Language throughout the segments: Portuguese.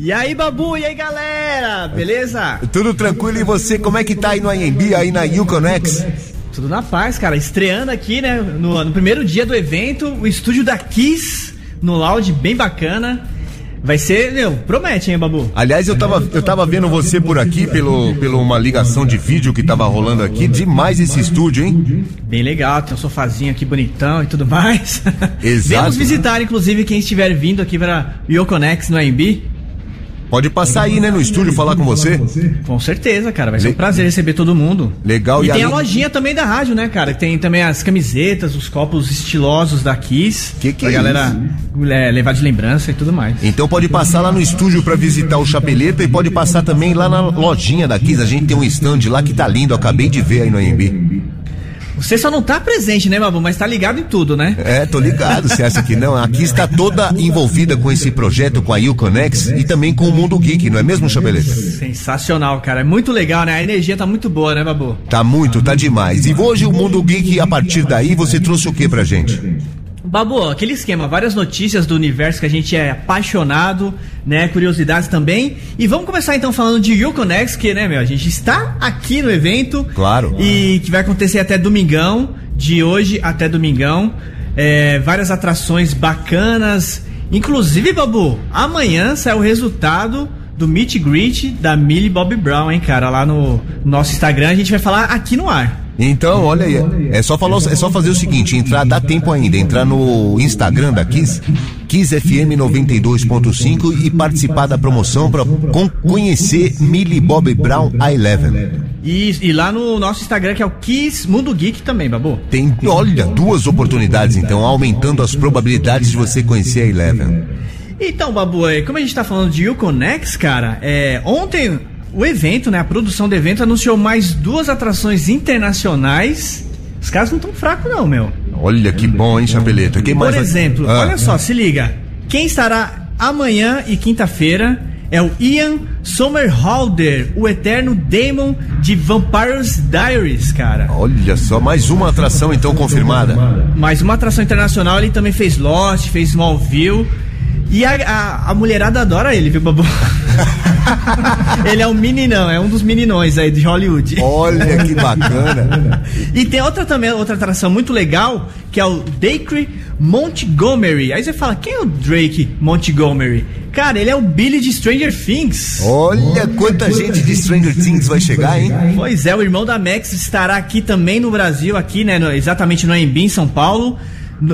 E aí, Babu, e aí, galera? Beleza? Tudo tranquilo e você? Como é que tá aí no IMB, aí na Uconex? Tudo na paz, cara. Estreando aqui, né, no, no primeiro dia do evento, o estúdio da Kiss, no lounge bem bacana. Vai ser, meu, promete, hein, Babu? Aliás, eu tava, eu tava vendo você por aqui, pelo, pelo uma ligação de vídeo que tava rolando aqui. Demais esse estúdio, hein? Bem legal, tem um sofazinho aqui bonitão e tudo mais. Exato. Vamos visitar, inclusive, quem estiver vindo aqui para o Yoconex no AMB. Pode passar aí, né, no estúdio falar com você. Com certeza, cara. Vai ser um prazer receber todo mundo. Legal. E, E tem a ali- lojinha também da rádio, né, cara? Tem também as camisetas, os copos estilosos da Kiss. Que que pra é galera é, levar de lembrança e tudo mais. Então pode passar lá no estúdio pra visitar o Chapeleta e pode passar também lá na lojinha da Kiss. A gente tem um stand lá que tá lindo, acabei de ver aí no IMB. Você só não tá presente, né, Babu? Mas tá ligado em tudo, né? É, tô ligado, você acha que não? A Kiss está toda envolvida com esse projeto, com a Uconex e também com o Mundo Geek, não é mesmo, Chapeleta? Sensacional, cara. É muito legal, né? A energia tá muito boa, né, Babu? Tá muito, tá demais. E hoje o Mundo Geek, a partir daí, você trouxe o que pra gente? Babu, aquele esquema, várias notícias do universo que a gente é apaixonado, né? Curiosidades também. E vamos começar então falando de Uconex, que, né, meu, a gente está aqui no evento. Claro. E que vai acontecer até domingão, de hoje até domingão. É, várias atrações bacanas. Inclusive, Babu, amanhã sai o resultado do Meet and Greet da Millie Bob Brown, hein, cara? Lá no nosso Instagram a gente vai falar aqui no ar. Então, olha aí, é só, falar, é só fazer o seguinte, entrar, dá tempo ainda, entrar no Instagram da Kiss, Kiss FM 92.5 e participar da promoção para conhecer Millie Bob Brown a Eleven. E, e lá no nosso Instagram, que é o Kiss Mundo Geek também, Babu. Tem, olha, duas oportunidades então, aumentando as probabilidades de você conhecer a Eleven. Então, Babu, é, como a gente tá falando de Uconex, cara, é, ontem o evento, né, a produção do evento anunciou mais duas atrações internacionais. Os caras não tão fracos não, meu. Olha que bom, hein, Chapeleta? Quem mais Por exemplo, Ah. olha só, se liga. Quem estará amanhã e quinta-feira é o Ian Somerhalder, o eterno Damon de Vampire's Diaries, cara. Olha só, mais uma atração então confirmada. Mais uma atração internacional, ele também fez Lost, fez Smallville. E a, a, a mulherada adora ele, viu, Babu? ele é um meninão, é um dos meninões aí de Hollywood. Olha que bacana. E tem outra também, outra atração muito legal, que é o Drake Montgomery. Aí você fala, quem é o Drake Montgomery? Cara, ele é o Billy de Stranger Things. Olha quanta gente de Stranger Things vai chegar, hein? Pois é, o irmão da Max estará aqui também no Brasil, aqui, né? no- exatamente no AMB, em São Paulo.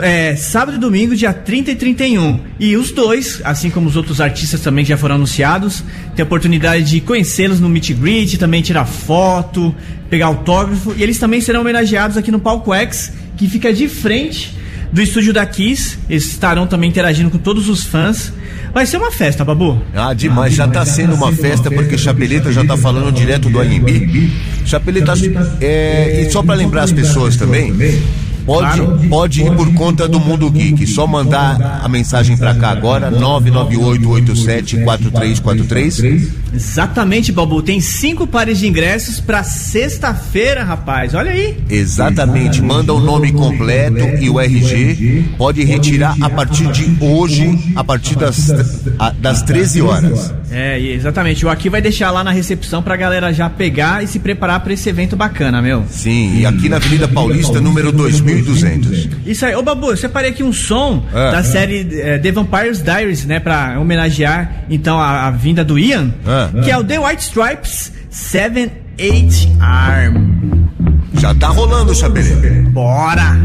É, sábado e domingo, dia 30 e 31. E os dois, assim como os outros artistas também que já foram anunciados, tem a oportunidade de conhecê-los no Meet and Greet, também tirar foto, pegar autógrafo. E eles também serão homenageados aqui no Palco X, que fica de frente do estúdio da Kiss. Eles estarão também interagindo com todos os fãs. Vai ser uma festa, Babu. Ah, demais, já tá sendo uma festa porque Chapeleta já tá falando direto do AMB. Chapeleta, é, e só pra lembrar as pessoas também, pode, pode ir por conta do Mundo Geek, só mandar a mensagem pra cá agora, 998874343. Exatamente, Babu. Tem cinco pares de ingressos pra sexta-feira, rapaz. Olha aí. Exatamente, manda o nome completo e o RG, pode retirar a partir de hoje, a partir das, das 13 horas. É, exatamente. O aqui vai deixar lá na recepção pra galera já pegar e se preparar pra esse evento bacana, meu. Sim, e aqui na Avenida Paulista, número 2200. Isso aí. Ô, Babu, eu separei aqui um som Ah. da série é, The Vampire's Diaries, né? Pra homenagear, então, a, a vinda do Ian, Ah. que é o The White Stripes 7-8 Arm. Já tá rolando, Chapeleta. Bora!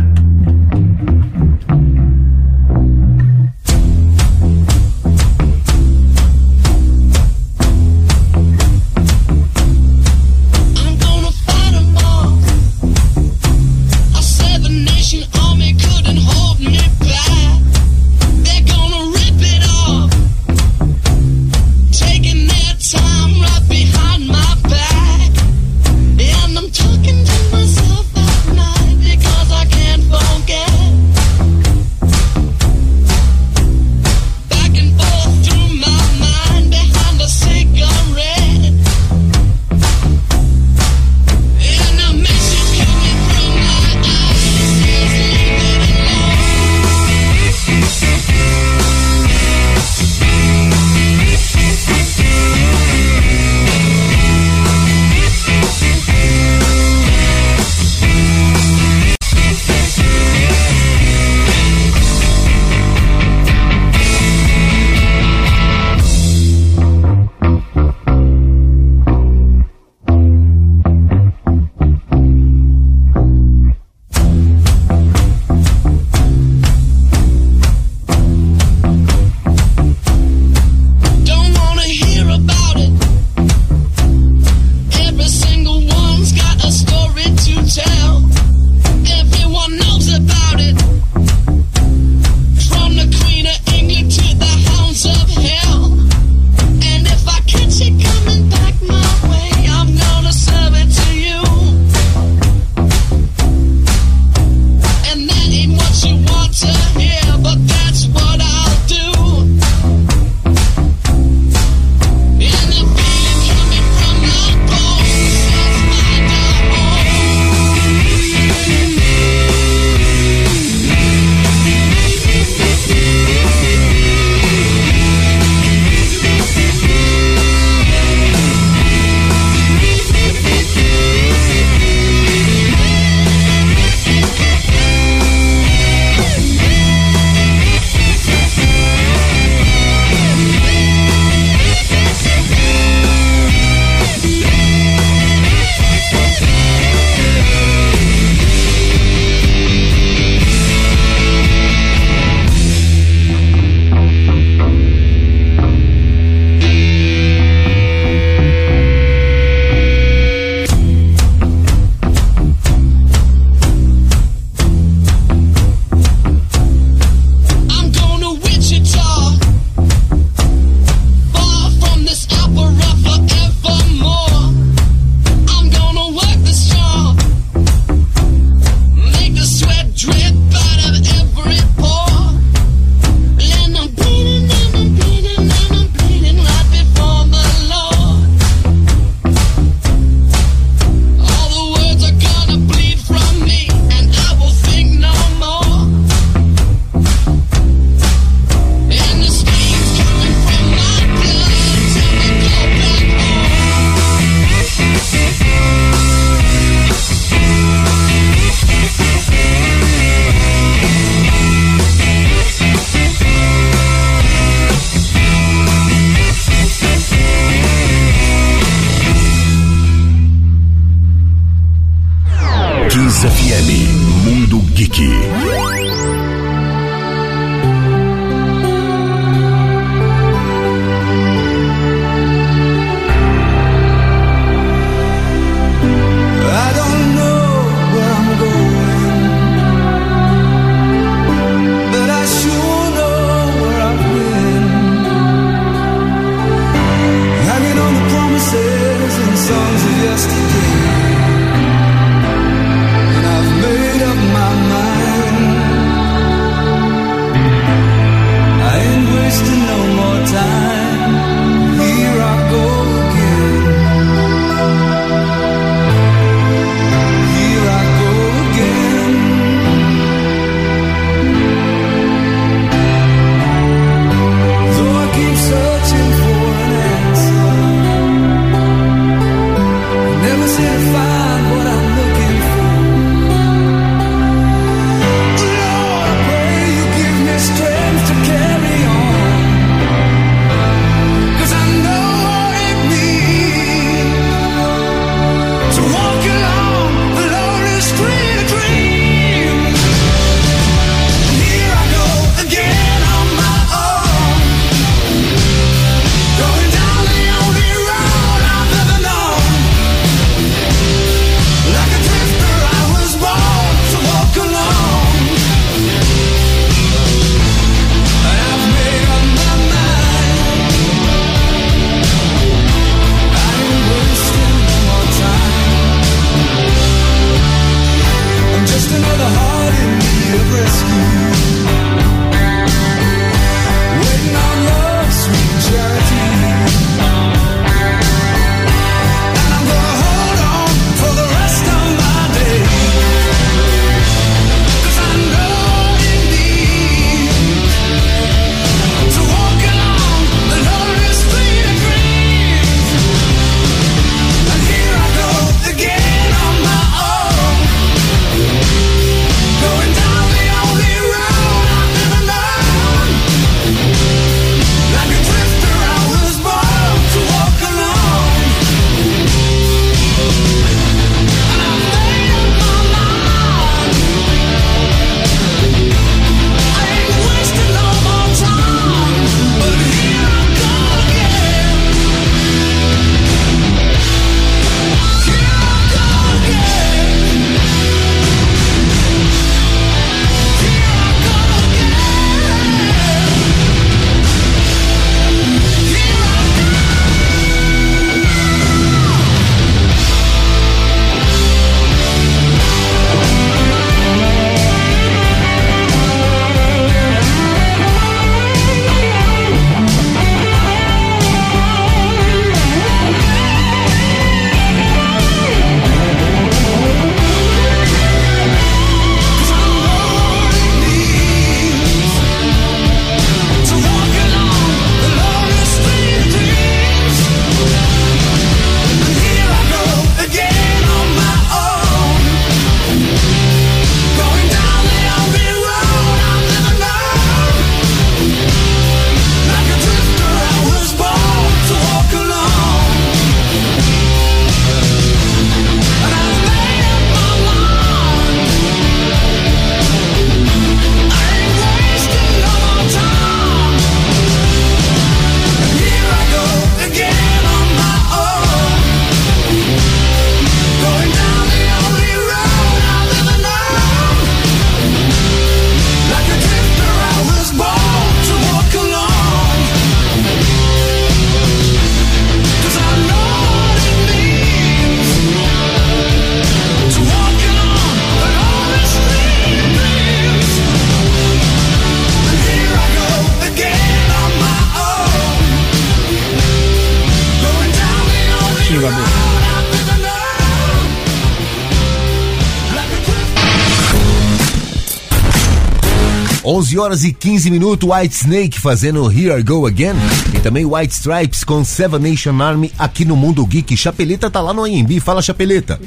Horas e 15 minutos, White Snake fazendo Here I Go Again. E também White Stripes com Seven Nation Army aqui no Mundo Geek. Chapeleta tá lá no AMB. Fala, Chapeleta.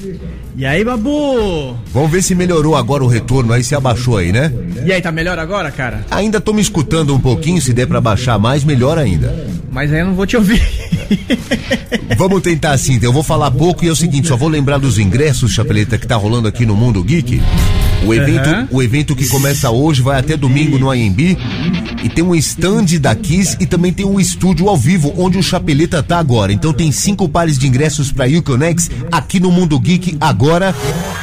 E aí, Babu? Vamos ver se melhorou agora o retorno aí, se abaixou aí, né? E aí, tá melhor agora, cara? Ainda tô me escutando um pouquinho, se der pra baixar mais, melhor ainda. Mas aí eu não vou te ouvir. Vamos tentar assim, então eu vou falar pouco e é o seguinte, só vou lembrar dos ingressos, Chapeleta, que tá rolando aqui no Mundo Geek. O evento, Aham. o evento que começa hoje vai até domingo no AMB e tem um stand da Kiss e também tem um estúdio ao vivo onde o Chapeleta tá agora. Então tem cinco pares de ingressos para Uconex aqui no Mundo Geek agora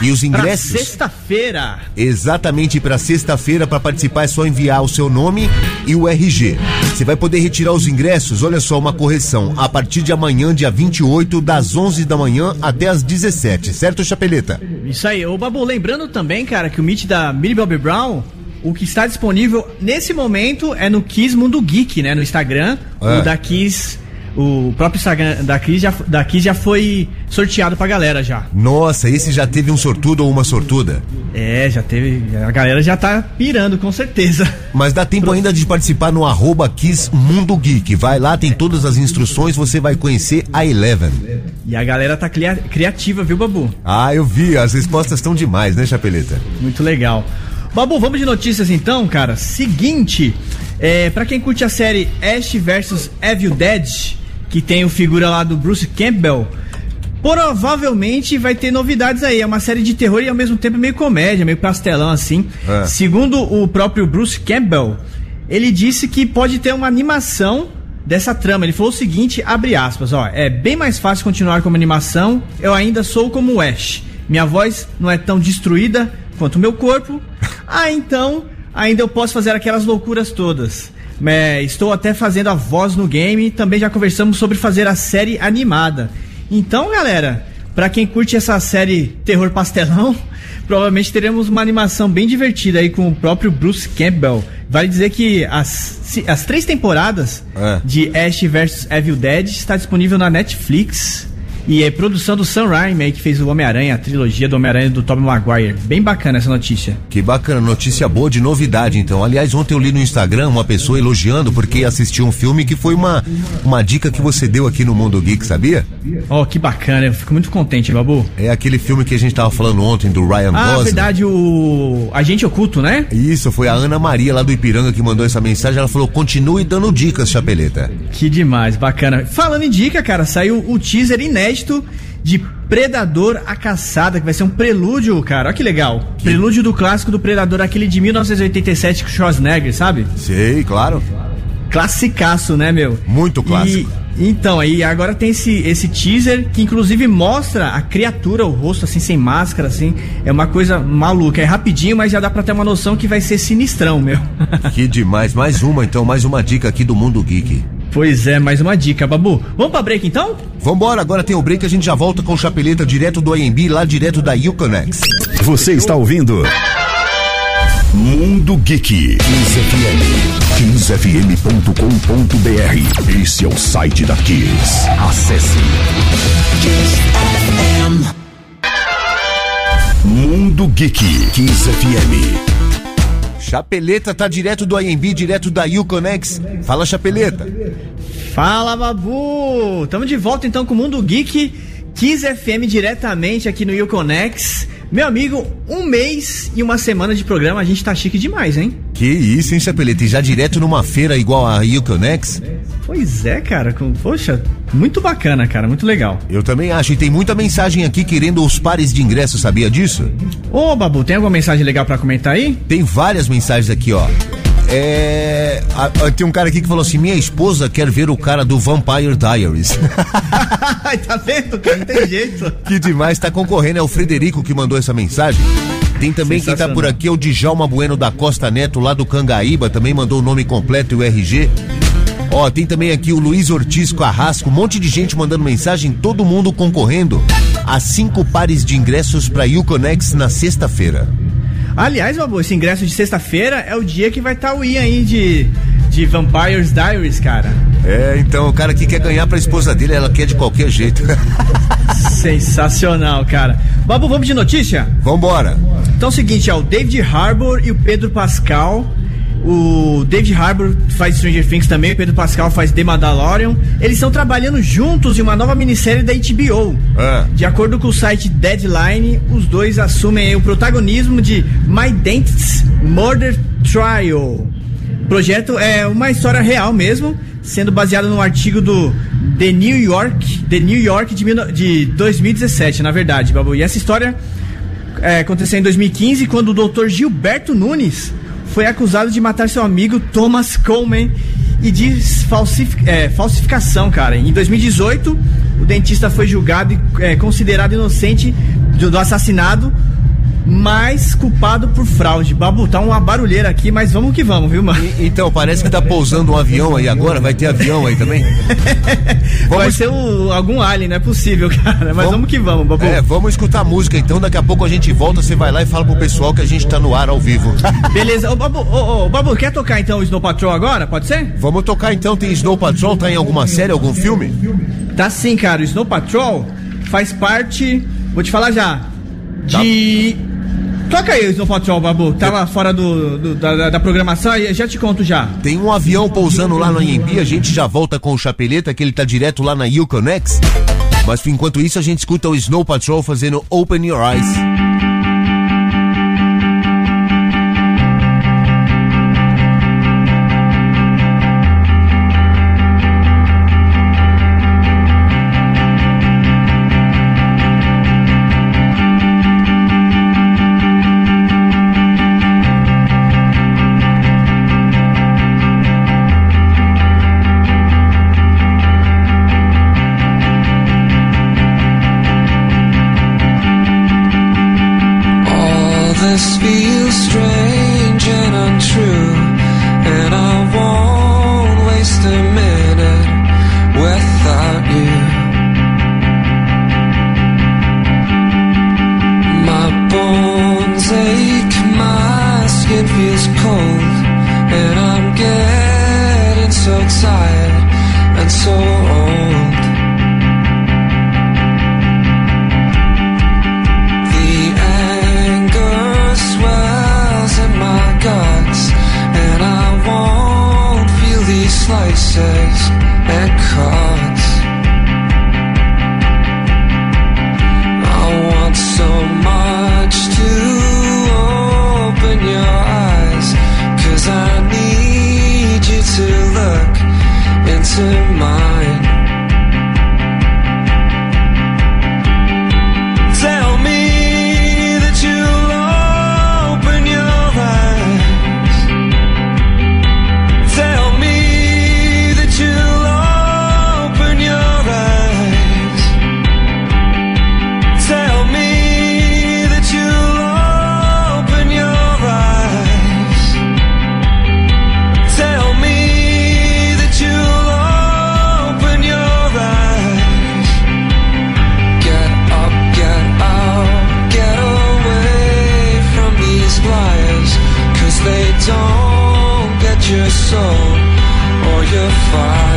e os ingressos sexta-feira. Exatamente para sexta-feira para participar é só enviar o seu nome e o RG. Você vai poder retirar os ingressos, olha só uma correção, a partir de amanhã, dia 28, das 11 da manhã até as 17, certo, Chapeleta? Isso aí. Ô, Babu, lembrando também, cara, que o Meet da Millie Bobby Brown, o que está disponível nesse momento é no Kiss Mundo Geek, né? No Instagram. É. O da Kiss, o próprio Instagram da Kiss já, da Kiss já foi sorteado pra galera já. Nossa, esse já teve um sortudo ou uma sortuda. É, já teve. A galera já tá pirando, com certeza. Mas dá tempo ainda de participar no arroba Kiss Mundo Geek. Vai lá, tem todas as instruções, você vai conhecer a Eleven. E a galera tá cria- criativa, viu, Babu? Ah, eu vi, as respostas estão demais, né, Chapeleta? Muito legal. Babu, vamos de notícias então, cara. Seguinte, é, para quem curte a série Ash vs Evil Dead, que tem o figura lá do Bruce Campbell, provavelmente vai ter novidades aí. É uma série de terror e ao mesmo tempo meio comédia, meio pastelão assim. É. Segundo o próprio Bruce Campbell, ele disse que pode ter uma animação dessa trama. Ele falou o seguinte, abre aspas, ó, é bem mais fácil continuar como animação. Eu ainda sou como o Ash. Minha voz não é tão destruída quanto o meu corpo. Ah, então ainda eu posso fazer aquelas loucuras todas. É, estou até fazendo a voz no game. Também já conversamos sobre fazer a série animada. Então, galera, pra quem curte essa série terror pastelão, provavelmente teremos uma animação bem divertida aí com o próprio Bruce Campbell. Vale dizer que as, as três temporadas É. de Ash vs Evil Dead está disponível na Netflix. E é produção do Sam Raimi, aí, que fez o Homem-Aranha, a trilogia do Homem-Aranha do Tobey Maguire. Bem bacana essa notícia. Que bacana, notícia boa de novidade, então. Aliás, ontem eu li no Instagram uma pessoa elogiando porque assistiu um filme que foi uma, uma dica que você deu aqui no Mundo Geek, sabia? Oh, que bacana, eu fico muito contente, Babu. É aquele filme que a gente tava falando ontem do Ryan Ah, Gosling. verdade, o Agente Oculto, né? Isso, foi a Ana Maria lá do Ipiranga que mandou essa mensagem. Ela falou: continue dando dicas, Chapeleta. Que demais, bacana. Falando em dica, cara, saiu o teaser inédito de Predador a Caçada, que vai ser um prelúdio, cara. Olha que legal. Prelúdio do clássico do Predador, aquele de 1987 com Schwarzenegger, sabe? Sei, claro. Classicaço, né, meu? Muito clássico. E, então, aí agora tem esse, esse teaser que inclusive mostra a criatura, o rosto assim, sem máscara, assim. É uma coisa maluca. É rapidinho, mas já dá pra ter uma noção que vai ser sinistrão, meu. Que demais. Mais uma, então, mais uma dica aqui do Mundo Geek. Pois é, mais uma dica, Babu. Vamos pra break então? Vambora, agora tem o break, a gente já volta com o Chapeleta direto do AMB, lá direto da Uconex. Você está ouvindo Mundo Geek. 15fm.com.br. Esse é o site da Kiss. Acesse Mundo Geek 15fm. Chapeleta tá direto do AMB, direto da Uconex. Fala, Chapeleta. Fala, Babu! Tamo de volta então com o Mundo Geek, Kiss FM diretamente aqui no Uconex. Meu amigo, um mês e uma semana de programa, a gente tá chique demais, hein? Que isso, hein, Chapeleta? E já direto numa feira igual a Uconex? Pois é, cara. com- Poxa, muito bacana, cara, muito legal. Eu também acho, e tem muita mensagem aqui querendo os pares de ingressos, sabia disso? Ô, Babu, tem alguma mensagem legal pra comentar aí? Tem várias mensagens aqui, ó. É. a- a- tem um cara aqui que falou assim: minha esposa quer ver o cara do Vampire Diaries. tá vendo, cara? Não tem jeito. que demais, tá concorrendo. É o Frederico que mandou essa mensagem. Tem também quem tá por aqui, é o Djalma Bueno da Costa Neto, lá do Cangaíba, também mandou o nome completo e o RG. Ó, tem também aqui o Luiz Ortiz Carrasco, um monte de gente mandando mensagem, todo mundo concorrendo a cinco pares de ingressos pra Uconex na sexta-feira. Aliás, Babu, esse ingresso de sexta-feira é o dia que vai estar o Ian aí de de Vampire's Diaries, cara. É, então, o cara que quer ganhar pra esposa dele, ela quer de qualquer jeito. Sensacional, cara. Babu, vamos de notícia? Vambora. Então é o seguinte, ó, o David Harbour e o Pedro Pascal. O David Harbour faz Stranger Things também, o Pedro Pascal faz The Mandalorian. Eles estão trabalhando juntos em uma nova minissérie da HBO. Ah. De acordo com o site Deadline, os dois assumem o protagonismo de My Dentist's Murder Trial. O projeto é uma história real mesmo, sendo baseado num artigo do The New York, The New York de, mil de 2017, na verdade, Babu. E essa história é, aconteceu em 2015, quando o Dr. Gilberto Nunes foi acusado de matar seu amigo Thomas Coleman e de falsifi- é, falsificação, cara. Em 2018, o dentista foi julgado e é, considerado inocente do, do assassinato, mas culpado por fraude. Babu, tá uma barulheira aqui, mas vamos que vamos, viu, mano? E- Então, parece que tá pousando um avião aí agora. Vai ter avião aí também? Vai Vamos, ser o- algum alien, não é possível, cara. Mas vamos, que vamos, Babu. é, vamos escutar música então. Daqui a pouco a gente volta. Você vai lá e fala pro pessoal que a gente tá no ar ao vivo. Beleza. Ô, Babu, ô, ô, Babu, quer tocar então o Snow Patrol agora? Pode ser? vamos tocar então. Tem Snow Patrol? Tá em alguma série, algum filme? Tá sim, cara. O Snow Patrol faz parte. Vou te falar já. De. Toca aí Snow Patrol, Babu. Tava fora do, do- da, da- da programação e já te conto já. Tem um avião pousando lá no Anhembi. A gente já volta com o Chapeleta, que ele tá direto lá na Yukonex. Mas enquanto isso, a gente escuta o Snow Patrol fazendo Open Your Eyes. Speed. far.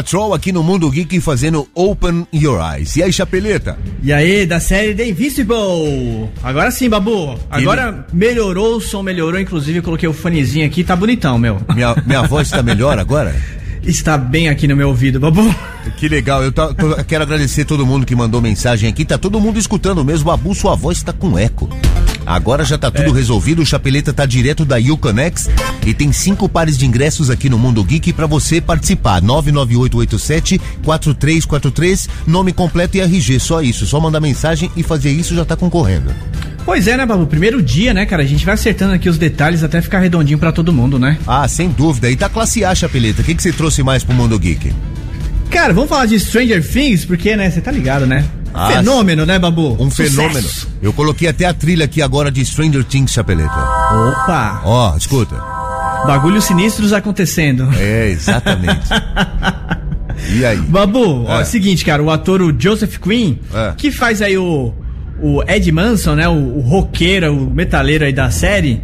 Patrol aqui no Mundo Geek fazendo Open Your Eyes. E aí, Chapeleta? E aí, da série The Invisible. Agora sim, Babu. Agora melhorou, o som melhorou. Inclusive, eu coloquei o fonezinho aqui, tá bonitão, meu. Minha, minha voz tá melhor agora? Está bem aqui no meu ouvido, Babu. Que legal, eu tá- tô- quero agradecer todo mundo que mandou mensagem aqui. Tá todo mundo escutando mesmo. Babu, sua voz tá com eco. Agora já tá tudo resolvido. O Chapeleta tá direto da Uconex e tem cinco pares de ingressos aqui no Mundo Geek pra você participar. 99887 4343, nome completo e RG. Só isso. Só mandar mensagem e fazer isso já tá concorrendo. Pois é, né, Babu? Primeiro dia, né, cara? A gente vai acertando aqui os detalhes até ficar redondinho pra todo mundo, né? Ah, sem dúvida. E tá classe A, Chapeleta. O que, que você trouxe mais pro Mundo Geek? Cara, vamos falar de Stranger Things, porque, né, você tá ligado, né? Ah, Fenômeno, né, Babu? Um Sucesso. fenômeno. Eu coloquei até a trilha aqui agora de Stranger Things, Chapeleta. Opa! Ó, escuta. Bagulhos sinistros acontecendo. É, exatamente. e aí? Babu, ó, É. é o seguinte, cara, o ator o Joseph Quinn, É. que faz aí o, o Ed Manson, né, o, o roqueiro, o metaleiro aí da série,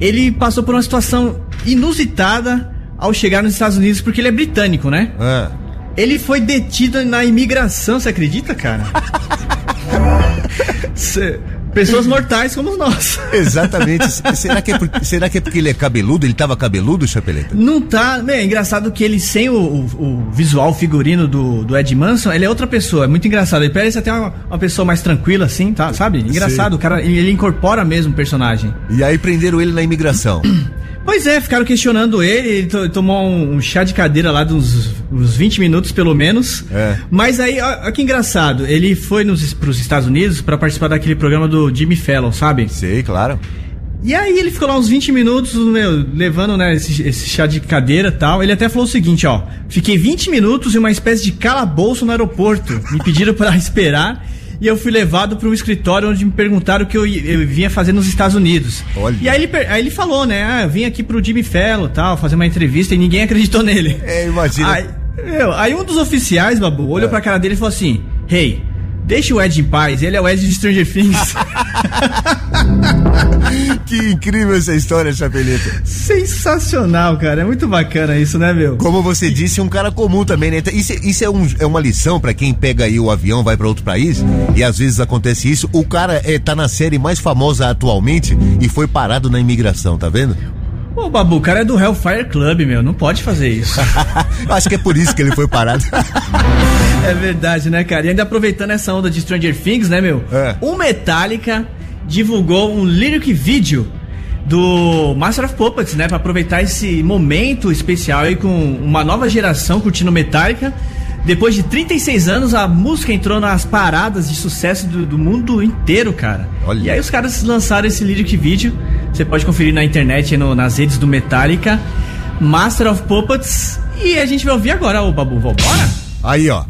ele passou por uma situação inusitada ao chegar nos Estados Unidos, porque ele é britânico, né? Ah, Ele foi detido na imigração, você acredita, cara? Cê- Pessoas mortais como nós. exatamente. será, que é por- será que é porque ele é cabeludo? Ele tava cabeludo, Chapeleta? Não tá. É engraçado que ele, sem o, o- o visual figurino do, do Ed Manson, ele é outra pessoa. É muito engraçado. Ele parece até uma, uma pessoa mais tranquila, assim, tá? Sabe? Engraçado. O cara, ele incorpora mesmo o personagem. E aí prenderam ele na imigração. Pois é, ficaram questionando ele. Ele to- tomou um, um chá de cadeira lá de uns, uns 20 minutos, pelo menos. É. Mas aí, ó que engraçado. Ele foi nos, pros Estados Unidos pra participar daquele programa do Jimmy Fallon, sabe? Sei, claro. E aí ele ficou lá uns 20 minutos, meu, levando, né, esse, esse chá de cadeira e tal. Ele até falou o seguinte, ó. Fiquei 20 minutos em uma espécie de calabouço no aeroporto. Me pediram para esperar. E eu fui levado para um escritório onde me perguntaram o que eu, eu vinha fazer nos Estados Unidos. Olha. E aí ele, aí ele falou, né? Ah, eu vim aqui pro Jimmy Fallon e tal, fazer uma entrevista e ninguém acreditou nele. É, imagina. Aí, meu, aí um dos oficiais, Babu, olhou É. pra cara dele e falou assim: Hey, deixa o Ed em paz, ele é o Ed de Stranger Things. Que incrível essa história, Chapeleta. Sensacional, cara. É muito bacana isso, né, meu? Como você disse, um cara comum também, né? Isso, isso é, um- é uma lição pra quem pega aí o avião, vai pra outro país, e às vezes acontece isso. O cara é, tá na série mais famosa atualmente e foi parado na imigração, tá vendo? Ô, Babu, o cara é do Hellfire Club, meu. Não pode fazer isso. Acho que é por isso que ele foi parado. é verdade, né, cara? E ainda aproveitando essa onda de Stranger Things, né, meu? É. O Metallica divulgou um lyric vídeo do Master of Puppets, né? Pra aproveitar esse momento especial aí com uma nova geração curtindo Metallica. Depois de 36 anos, a música entrou nas paradas de sucesso do, do mundo inteiro, cara. Olha. E aí os caras lançaram esse lyric vídeo. Você pode conferir na internet, nas redes do Metallica. Master of Puppets. E a gente vai ouvir agora, ô Babu. Vambora? Aí, ó.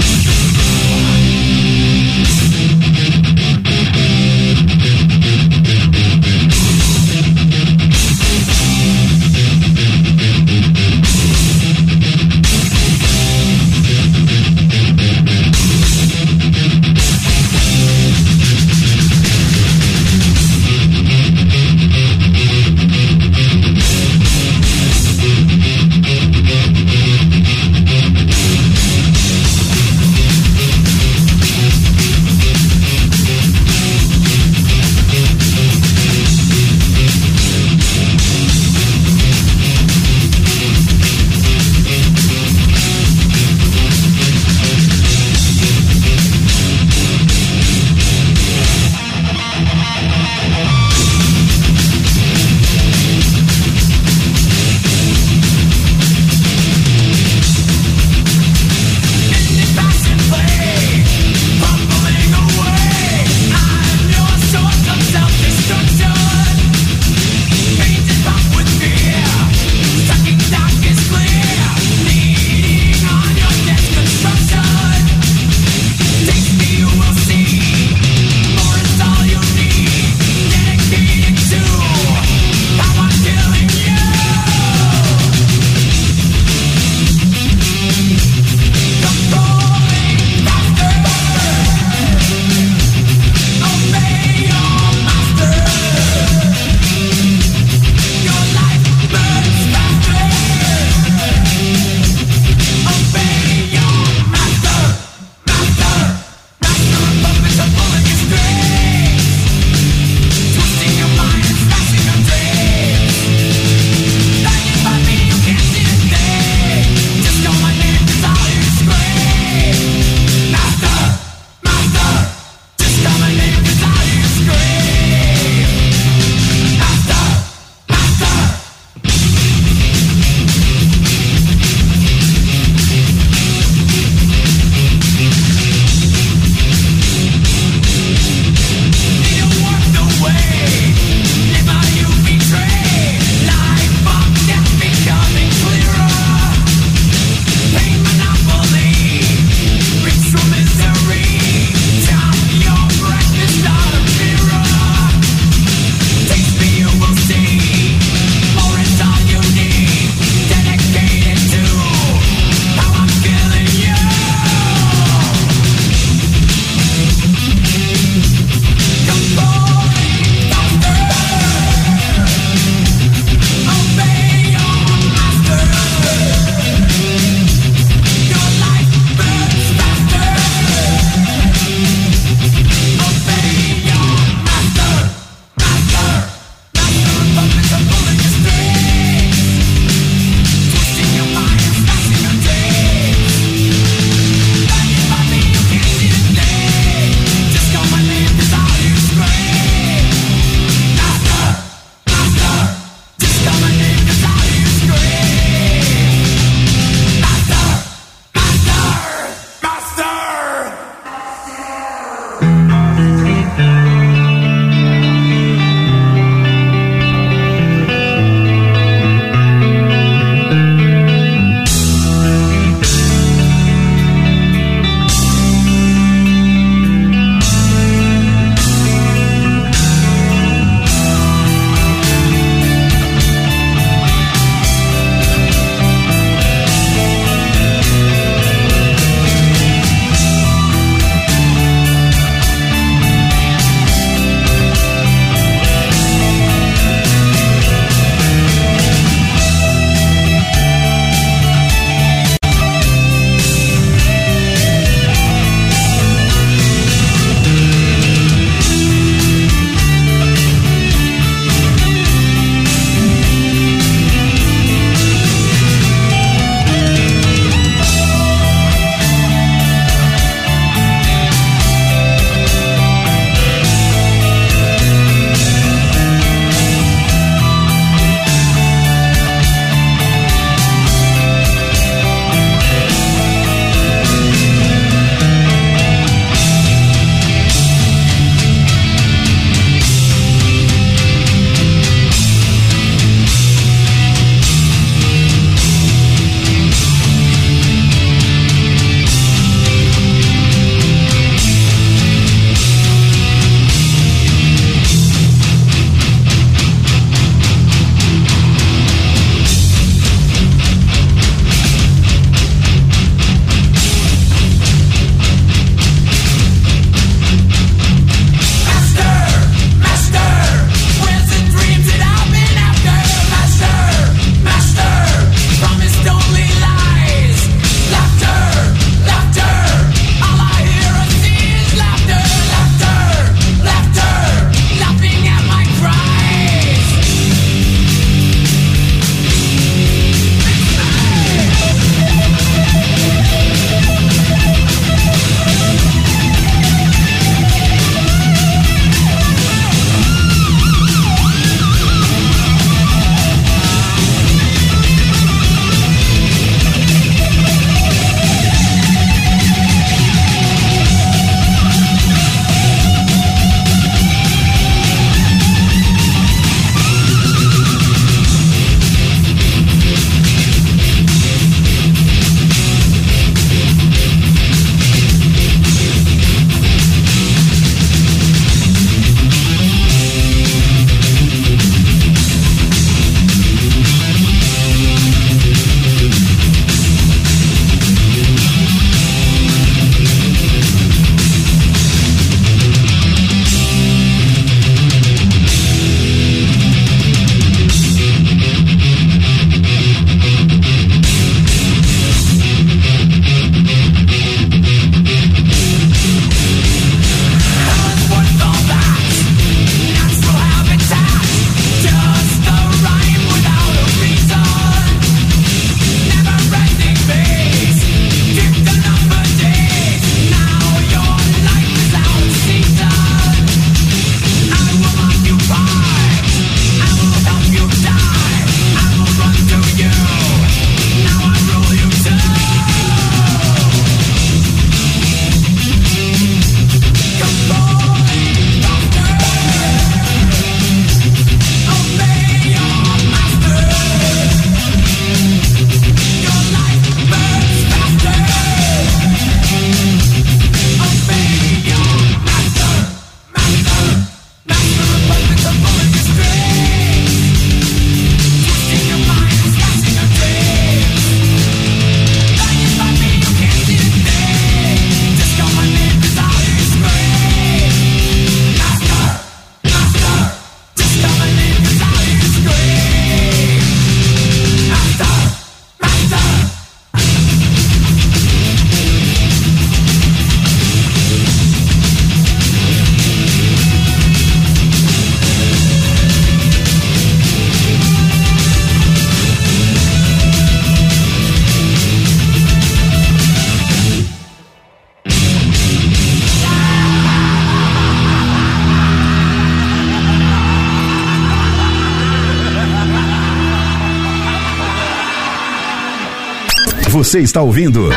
Você está ouvindo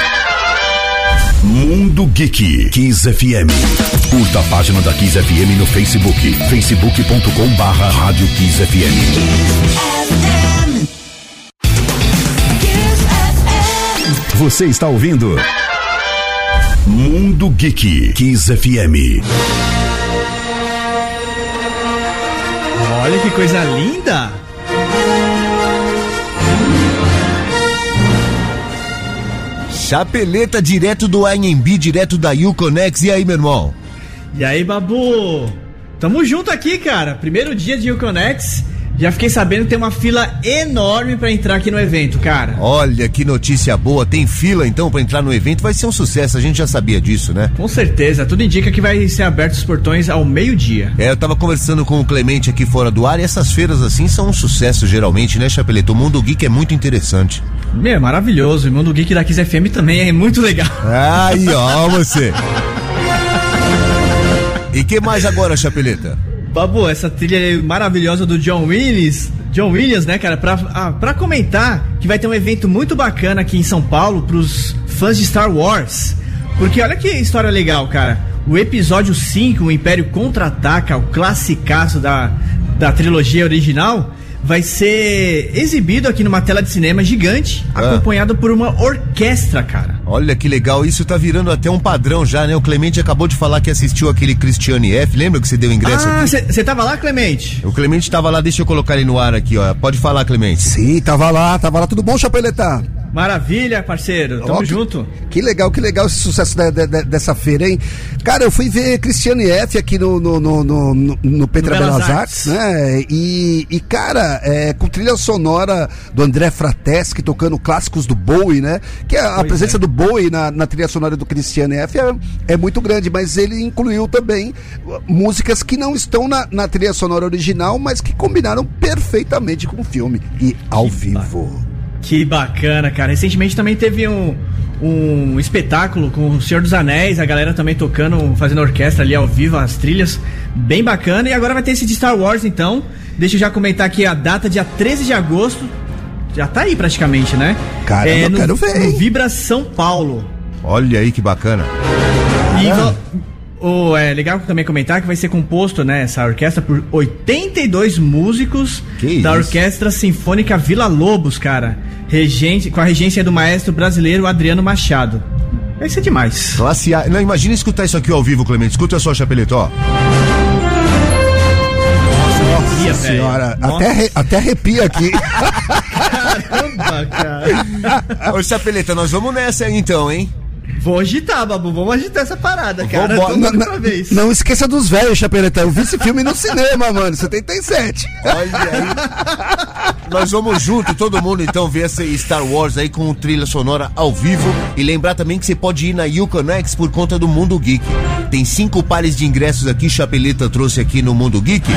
Mundo Geek Kiss FM. Curta a página da Kiss FM no Facebook, facebook.com barra Rádio Kiss FM. Você está ouvindo Mundo Geek Kiss FM. Olha que coisa linda! Chapeleta direto do ANB, direto da Uconex. E aí, meu irmão? E aí, Babu? Tamo junto aqui, cara. Primeiro dia de Uconex. Já fiquei sabendo que tem uma fila enorme pra entrar aqui no evento, cara. Olha que notícia boa. Tem fila então pra entrar no evento. Vai ser um sucesso. A gente já sabia disso, né? Com certeza, tudo indica que vai ser aberto os portões ao meio-dia. É, eu tava conversando com o Clemente aqui fora do ar e essas feiras assim são um sucesso geralmente, né, Chapeleto? O mundo geek é muito interessante. Meu, maravilhoso. O Mundo Geek da Kiss FM também é muito legal. Aí, ó, você. E que mais agora, Chapeleta? Babu, essa trilha maravilhosa do John Williams, John Williams, né, cara, pra, ah, pra comentar que vai ter um evento muito bacana aqui em São Paulo pros fãs de Star Wars. Porque olha que história legal, cara. O episódio 5, o Império Contra-Ataca, o classicaço da, da trilogia original, vai ser exibido aqui numa tela de cinema gigante, Ah. acompanhado por uma orquestra, cara. Olha que legal, isso tá virando até um padrão já, né? O Clemente acabou de falar que assistiu aquele Cristiane F. Lembra que você deu ingresso Ah, aqui? você tava lá, Clemente? O Clemente tava lá, deixa eu colocar ele no ar aqui, ó. Pode falar, Clemente. Sim, tava lá, tava lá. Tudo bom, Chapeleta? Maravilha, parceiro. Tamo Ó, que- junto. Que legal, que legal esse sucesso de- de- de- dessa feira, hein? Cara, eu fui ver Cristiane F aqui no, no, no, no, no- no Petra No Belas Belas Artes. Artes, né? E, e, cara, é, com trilha sonora do André Frateschi tocando clássicos do Bowie, né? Que a, a presença é. do Bowie na, na trilha sonora do Cristiane F é, é muito grande, mas ele incluiu também músicas que não estão na, na trilha sonora original, mas que combinaram perfeitamente com o filme e ao vivo. Que bacana, cara. Recentemente também teve um, um espetáculo com o Senhor dos Anéis, a galera também tocando, fazendo orquestra ali ao vivo, as trilhas. Bem bacana. E agora vai ter esse de Star Wars, então. Deixa eu já comentar aqui a data, dia 13 de agosto. Já tá aí praticamente, né? Caramba, eu no, quero ver, No? Vibra São Paulo. Olha aí que bacana. E va- o, é legal também comentar que vai ser composto, né, essa orquestra por 82 músicos Que da isso? Orquestra Sinfônica Vila Lobos, cara. Regente, com a regência do maestro brasileiro Adriano Machado. Vai ser demais. Classe A. Não, imagina escutar isso aqui ao vivo, Clemente. Escuta só, Chapeleto, ó. Velho. Senhora, Nossa, até, até arrepia aqui. caramba, cara. Ô, Chapeleta, nós vamos nessa aí então, hein? Vou agitar, Babu. Vamos agitar essa parada, cara. Tô não, ver isso. não esqueça dos velhos, Chapeleta. Eu vi esse filme no cinema, mano, 77. Olha aí. Nós vamos junto, todo mundo então ver essa Star Wars aí com trilha sonora ao vivo. E lembrar também que você pode ir na Uconex por conta do Mundo Geek. Tem cinco pares de ingressos aqui, Chapeleta trouxe aqui no Mundo Geek.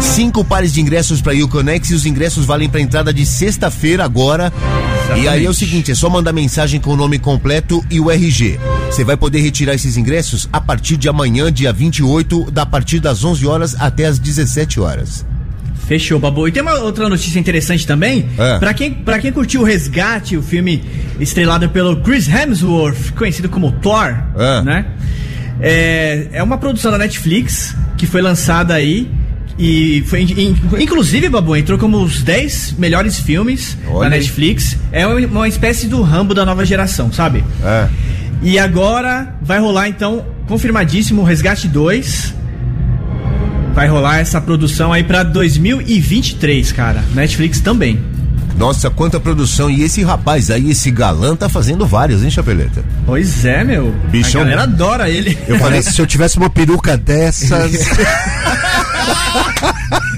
Cinco pares de ingressos pra Uconex e os ingressos valem pra entrada de sexta-feira agora. E aí é o seguinte, é só mandar mensagem com o nome completo e o RG. Você vai poder retirar esses ingressos a partir de amanhã, dia 28, da partir das 11 horas até as 17 horas. Fechou, Babu. E tem uma outra notícia interessante também. É. Pra, quem, pra quem curtiu o Resgate, o filme estrelado pelo Chris Hemsworth, conhecido como Thor, É. né? É, é uma produção da Netflix que foi lançada aí. E foi, in- inclusive, Babu, entrou como os 10 melhores filmes Olha da. Netflix. É uma, uma espécie do Rambo da nova geração, sabe? É. E agora vai rolar então, confirmadíssimo, Resgate 2. Vai rolar essa produção aí pra 2023, cara. Netflix também. Nossa, quanta produção. E esse rapaz aí, esse galã, tá fazendo vários, hein, Chapeleta? Pois é, meu. Bichão. A galera adora ele. Eu falei, se eu tivesse uma peruca dessas.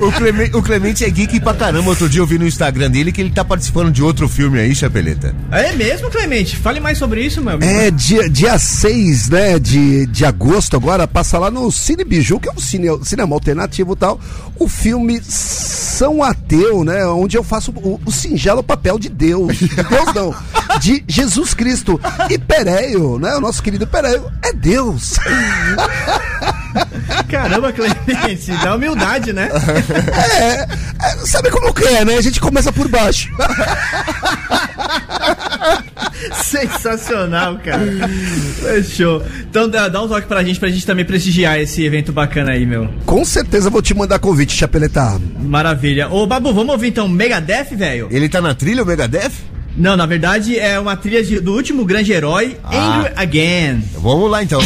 o Clemente, o Clemente é geek pra caramba. Outro dia eu vi no Instagram dele que ele tá participando de outro filme aí, Chapeleta. É mesmo, Clemente? Fale mais sobre isso, meu amigo. É, dia, dia 6, né, de, de agosto agora, passa lá no Cine Biju, que é um cine, cinema alternativo e tal, o filme São Ateu, né, onde eu faço o, o singelo papel de Deus. De Deus não, de Jesus Cristo. E Pereio, né, o nosso querido Pereio, é Deus. Caramba, Clemente, dá humildade, né? É, é, sabe como que é, né? A gente começa por baixo. Sensacional, cara. Fechou. Então dá, dá um toque pra gente, pra gente também prestigiar esse evento bacana aí, meu. Com certeza vou te mandar convite, Chapeleta. Maravilha. Ô, Babu, vamos ouvir então Megadeth, velho? Ele tá na trilha, o Megadeth? Não, na verdade é uma trilha de- do último grande herói, Ah. Angry Again. Vamos lá então.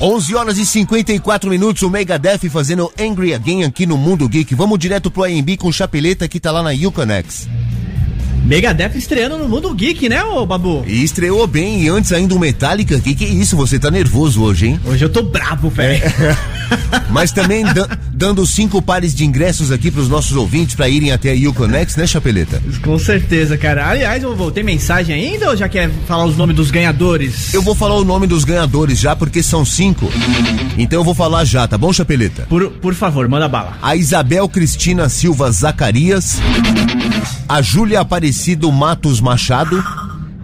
11 horas e 54 minutos, o Megadeth fazendo Angry Again aqui no Mundo Geek. Vamos direto pro AMB com o Chapeleta que tá lá na Yukonex. Megadeth estreando no Mundo Geek, né, ô Babu? E estreou bem, e antes ainda o Metallica. Que que é isso? Você tá nervoso hoje, hein? Hoje eu tô brabo, velho. Mas também da- dando cinco pares de ingressos aqui pros nossos ouvintes pra irem até a Yukonex, né, Chapeleta? Com certeza, cara. Aliás, eu vou ter mensagem ainda ou já quer falar os nomes dos ganhadores? Eu vou falar o nome dos ganhadores já, porque são cinco. Então eu vou falar já, tá bom, Chapeleta? Por, por favor, manda bala. A Isabel Cristina Silva Zacarias, a Júlia Aparecido Matos Machado,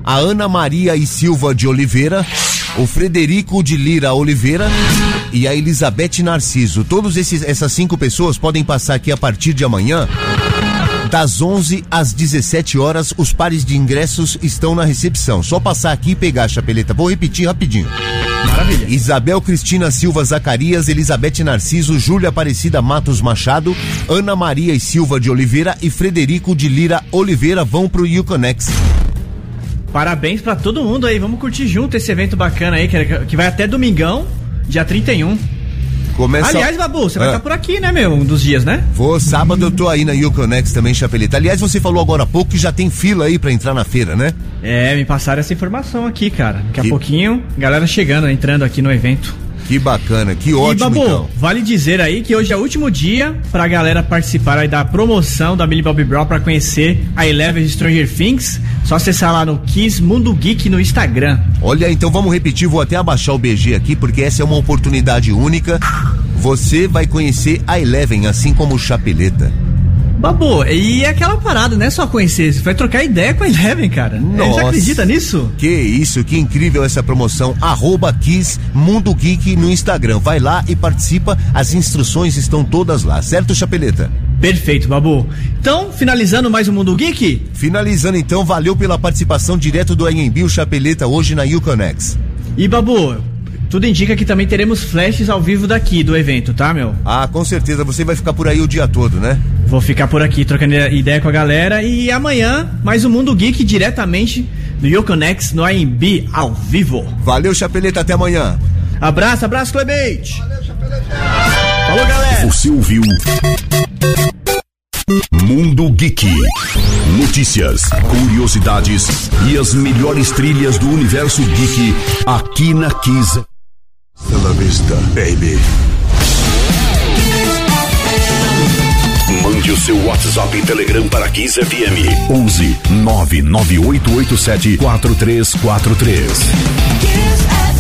a Ana Maria e Silva de Oliveira, o Frederico de Lira Oliveira e a Elizabeth Narciso. Todos esses essas cinco pessoas podem passar aqui a partir de amanhã. Das 11 às 17 horas, os pares de ingressos estão na recepção. Só passar aqui e pegar a chapeleta. Vou repetir rapidinho. Maravilha. Isabel Cristina Silva Zacarias, Elizabeth Narciso, Júlia Aparecida Matos Machado, Ana Maria e Silva de Oliveira e Frederico de Lira Oliveira vão pro Uconex. Parabéns pra todo mundo aí. Vamos curtir junto esse evento bacana aí, que, vai até domingão, dia 31. Começa. Aliás, Babu, você vai Ah. estar por aqui, né, meu? Um dos dias, né? Vou, sábado eu tô aí na Uconex também, Chapeleta. Aliás, você falou agora há pouco que já tem fila aí pra entrar na feira, né? É, me passaram essa informação aqui, cara. Daqui Que- a pouquinho, galera chegando, entrando aqui no evento. Que bacana, que ótimo e, Babu, então. vale dizer aí que hoje é o último dia pra galera participar aí da promoção da Millie Bobby Brown pra conhecer a Eleven Stranger Things. Só acessar lá no Kiss Mundo Geek no Instagram. Olha, então vamos repetir, vou até abaixar o BG aqui, porque essa é uma oportunidade única. Você vai conhecer a Eleven, assim como o Chapeleta. Babu, e é aquela parada, não é só conhecer, você vai trocar ideia com a Eleven, cara. Nossa. Você acredita nisso? Que isso, que incrível essa promoção. Arroba Kiss Mundo Geek no Instagram. Vai lá e participa, as instruções estão todas lá, certo, Chapeleta? Perfeito, Babu. Então, finalizando mais o Mundo Geek, Finalizando então, valeu pela participação direto do AMB, o Chapeleta, hoje na Uconex. e Babu, tudo indica que também teremos flashes ao vivo daqui do evento, tá, meu? Ah, com certeza, você vai ficar por aí o dia todo, né? Vou ficar por aqui trocando ideia com a galera e amanhã mais um Mundo Geek diretamente do Yoconex no AMB ao vivo. Valeu, Chapeleta, até amanhã. Abraço, abraço, Clemente. Falou, galera. Você ouviu Mundo Geek. Notícias, curiosidades e as melhores trilhas do universo geek aqui na Kiss. Pela vista, baby. Mande o seu WhatsApp e Telegram para Kiss FM 11 99887 4343. Kiss FM.